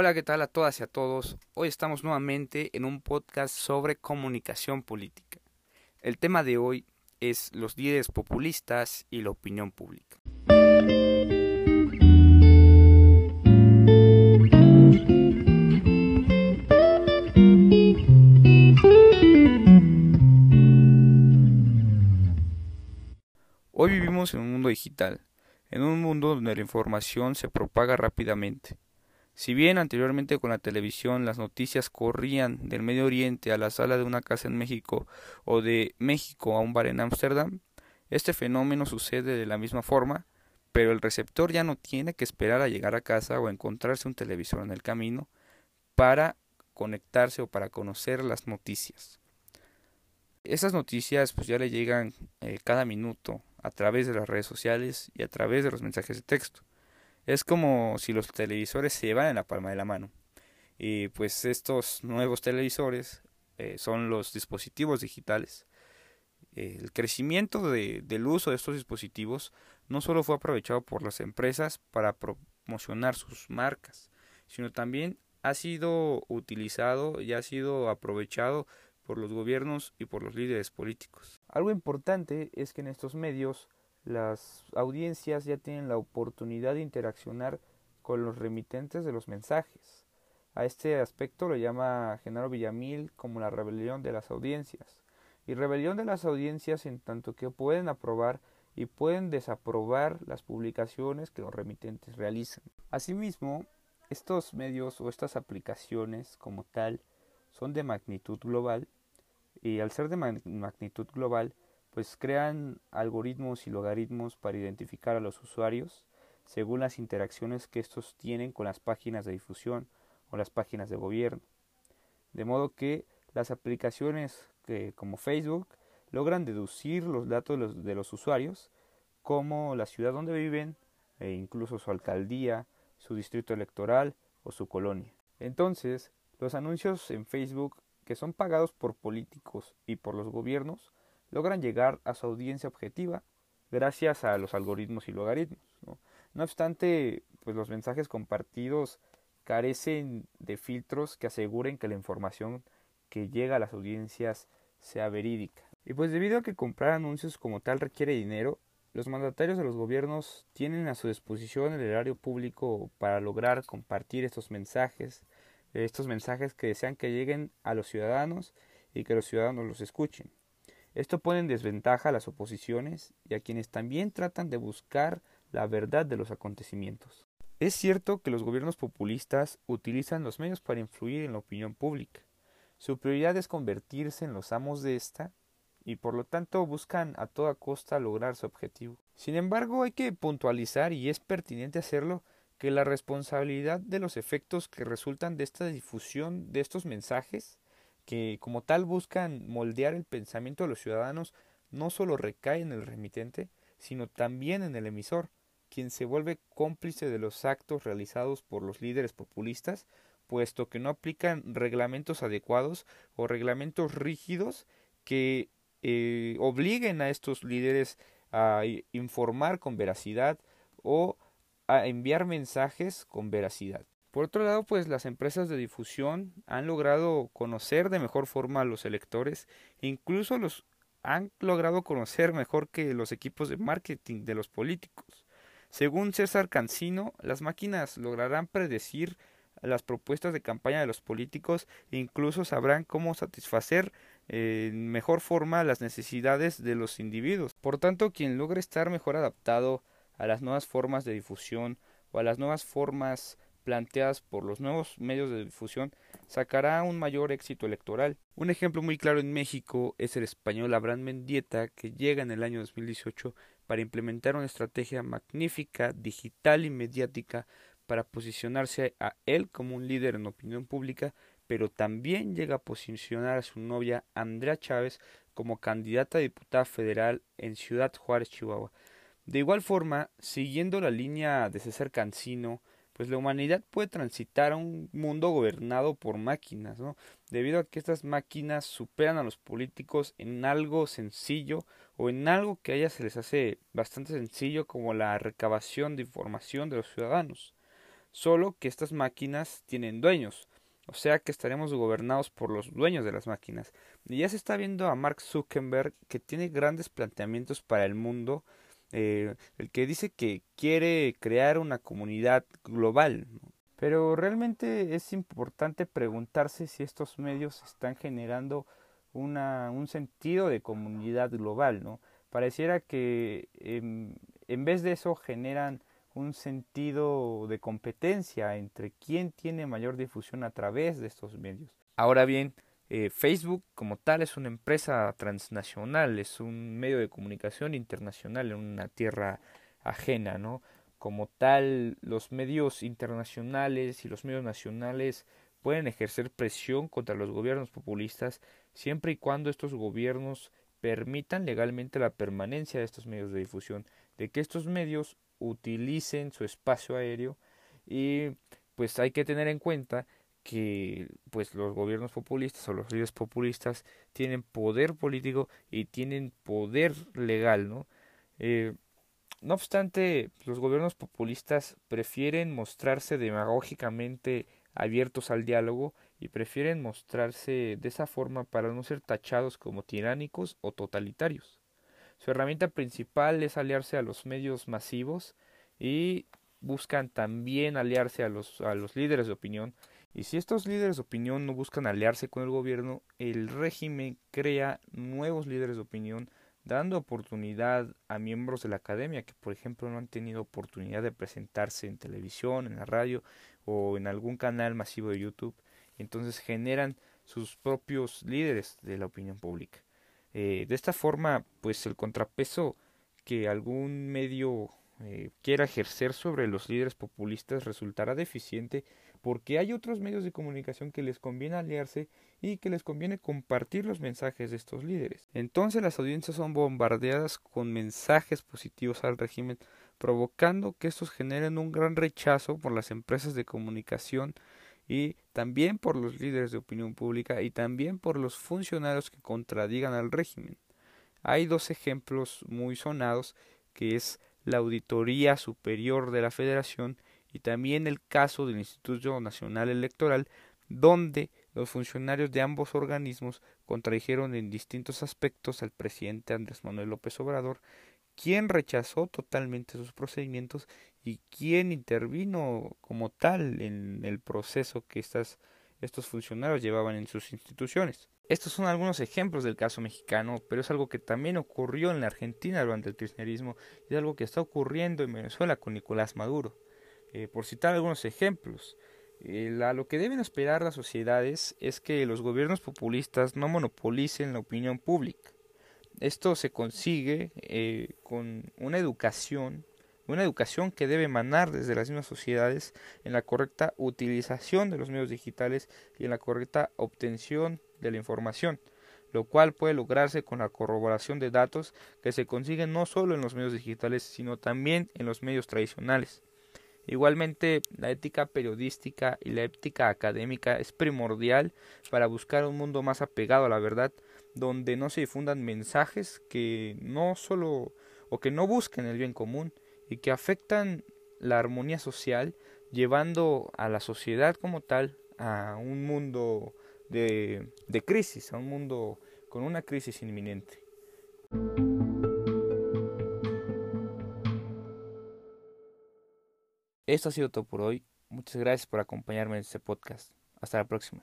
Hola, ¿qué tal a todas y a todos? Hoy estamos nuevamente en un podcast sobre comunicación política. El tema de hoy es los líderes populistas y la opinión pública. Hoy vivimos en un mundo digital, en un mundo donde la información se propaga rápidamente. Si bien anteriormente con la televisión las noticias corrían del Medio Oriente a la sala de una casa en México o de México a un bar en Ámsterdam, este fenómeno sucede de la misma forma, pero el receptor ya no tiene que esperar a llegar a casa o encontrarse un televisor en el camino para conectarse o para conocer las noticias. Esas noticias pues ya le llegan eh, cada minuto a través de las redes sociales y a través de los mensajes de texto. Es como si los televisores se llevan en la palma de la mano. Y pues estos nuevos televisores eh, son los dispositivos digitales. el crecimiento de, del uso de estos dispositivos no solo fue aprovechado por las empresas para promocionar sus marcas, sino también ha sido utilizado y ha sido aprovechado por los gobiernos y por los líderes políticos. Algo importante es que en estos medios las audiencias ya tienen la oportunidad de interaccionar con los remitentes de los mensajes. A este aspecto lo llama Genaro Villamil como la rebelión de las audiencias. Y rebelión de las audiencias en tanto que pueden aprobar y pueden desaprobar las publicaciones que los remitentes realizan. Asimismo, estos medios o estas aplicaciones como tal son de magnitud global y al ser de magnitud global, pues crean algoritmos y logaritmos para identificar a los usuarios según las interacciones que estos tienen con las páginas de difusión o las páginas de gobierno. De modo que las aplicaciones como Facebook logran deducir los datos de los, de los usuarios como la ciudad donde viven e incluso su alcaldía, su distrito electoral o su colonia. Entonces, los anuncios en Facebook que son pagados por políticos y por los gobiernos, logran llegar a su audiencia objetiva gracias a los algoritmos y logaritmos. No, obstante, pues los mensajes compartidos carecen de filtros que aseguren que la información que llega a las audiencias sea verídica. Y pues debido a que comprar anuncios como tal requiere dinero, los mandatarios de los gobiernos tienen a su disposición el erario público para lograr compartir estos mensajes estos mensajes que desean que lleguen a los ciudadanos y que los ciudadanos los escuchen. Esto pone en desventaja a las oposiciones y a quienes también tratan de buscar la verdad de los acontecimientos. Es cierto que los gobiernos populistas utilizan los medios para influir en la opinión pública. Su prioridad es convertirse en los amos de esta y por lo tanto buscan a toda costa lograr su objetivo. Sin embargo, hay que puntualizar y es pertinente hacerlo que la responsabilidad de los efectos que resultan de esta difusión de estos mensajes, que como tal buscan moldear el pensamiento de los ciudadanos, no solo recae en el remitente, sino también en el emisor, quien se vuelve cómplice de los actos realizados por los líderes populistas, puesto que no aplican reglamentos adecuados o reglamentos rígidos que eh, obliguen a estos líderes a informar con veracidad o a enviar mensajes con veracidad. Por otro lado, pues las empresas de difusión han logrado conocer de mejor forma a los electores, incluso los han logrado conocer mejor que los equipos de marketing de los políticos. Según César Cancino, las máquinas lograrán predecir las propuestas de campaña de los políticos e incluso sabrán cómo satisfacer en mejor forma las necesidades de los individuos. Por tanto, quien logre estar mejor adaptado a las nuevas formas de difusión o a las nuevas formas planteadas por los nuevos medios de difusión sacará un mayor éxito electoral. Un ejemplo muy claro en México es el español Abraham Mendieta que llega en el año 2018 para implementar una estrategia magnífica, digital y mediática para posicionarse a él como un líder en opinión pública, pero también llega a posicionar a su novia Andrea Chávez como candidata a diputada federal en Ciudad Juárez, Chihuahua. De igual forma, siguiendo la línea de César Cancino, pues la humanidad puede transitar a un mundo gobernado por máquinas, ¿no? Debido a que estas máquinas superan a los políticos en algo sencillo o en algo que a se les hace bastante sencillo como la recabación de información de los ciudadanos. solo que estas máquinas tienen dueños, o sea que estaremos gobernados por los dueños de las máquinas. Y ya se está viendo a Mark Zuckerberg que tiene grandes planteamientos para el mundo, eh, el que dice que quiere crear una comunidad global. Pero realmente es importante preguntarse si estos medios están generando una, un sentido de comunidad global, ¿no? Pareciera que em, en vez de eso generan un sentido de competencia entre quién tiene mayor difusión a través de estos medios. Ahora bien, eh, Facebook como tal es una empresa transnacional, es un medio de comunicación internacional en una tierra ajena, ¿no? Como tal, los medios internacionales y los medios nacionales pueden ejercer presión contra los gobiernos populistas siempre y cuando estos gobiernos permitan legalmente la permanencia de estos medios de difusión, de que estos medios utilicen su espacio aéreo y pues hay que tener en cuenta que pues los gobiernos populistas o los líderes populistas tienen poder político y tienen poder legal, ¿no? Eh, no obstante, los gobiernos populistas prefieren mostrarse demagógicamente abiertos al diálogo y prefieren mostrarse de esa forma para no ser tachados como tiránicos o totalitarios. Su herramienta principal es aliarse a los medios masivos y buscan también aliarse a los, a los líderes de opinión. Y si estos líderes de opinión no buscan aliarse con el gobierno, el régimen crea nuevos líderes de opinión dando oportunidad a miembros de la academia que por ejemplo no han tenido oportunidad de presentarse en televisión, en la radio o en algún canal masivo de YouTube. Entonces generan sus propios líderes de la opinión pública. Eh, de esta forma, pues el contrapeso que algún medio eh, quiera ejercer sobre los líderes populistas resultará deficiente porque hay otros medios de comunicación que les conviene aliarse y que les conviene compartir los mensajes de estos líderes. Entonces las audiencias son bombardeadas con mensajes positivos al régimen, provocando que estos generen un gran rechazo por las empresas de comunicación y también por los líderes de opinión pública y también por los funcionarios que contradigan al régimen. Hay dos ejemplos muy sonados que es la Auditoría Superior de la Federación y también el caso del Instituto Nacional Electoral, donde los funcionarios de ambos organismos contradijeron en distintos aspectos al presidente Andrés Manuel López Obrador, quien rechazó totalmente sus procedimientos y quien intervino como tal en el proceso que estas, estos funcionarios llevaban en sus instituciones. Estos son algunos ejemplos del caso mexicano, pero es algo que también ocurrió en la Argentina durante el kirchnerismo y es algo que está ocurriendo en Venezuela con Nicolás Maduro. Eh, por citar algunos ejemplos, eh, lo que deben esperar las sociedades es que los gobiernos populistas no monopolicen la opinión pública. Esto se consigue eh, con una educación una educación que debe emanar desde las mismas sociedades en la correcta utilización de los medios digitales y en la correcta obtención de la información, lo cual puede lograrse con la corroboración de datos que se consiguen no solo en los medios digitales, sino también en los medios tradicionales. Igualmente, la ética periodística y la ética académica es primordial para buscar un mundo más apegado a la verdad, donde no se difundan mensajes que no solo o que no busquen el bien común, y que afectan la armonía social, llevando a la sociedad como tal a un mundo de, de crisis, a un mundo con una crisis inminente. Esto ha sido todo por hoy. Muchas gracias por acompañarme en este podcast. Hasta la próxima.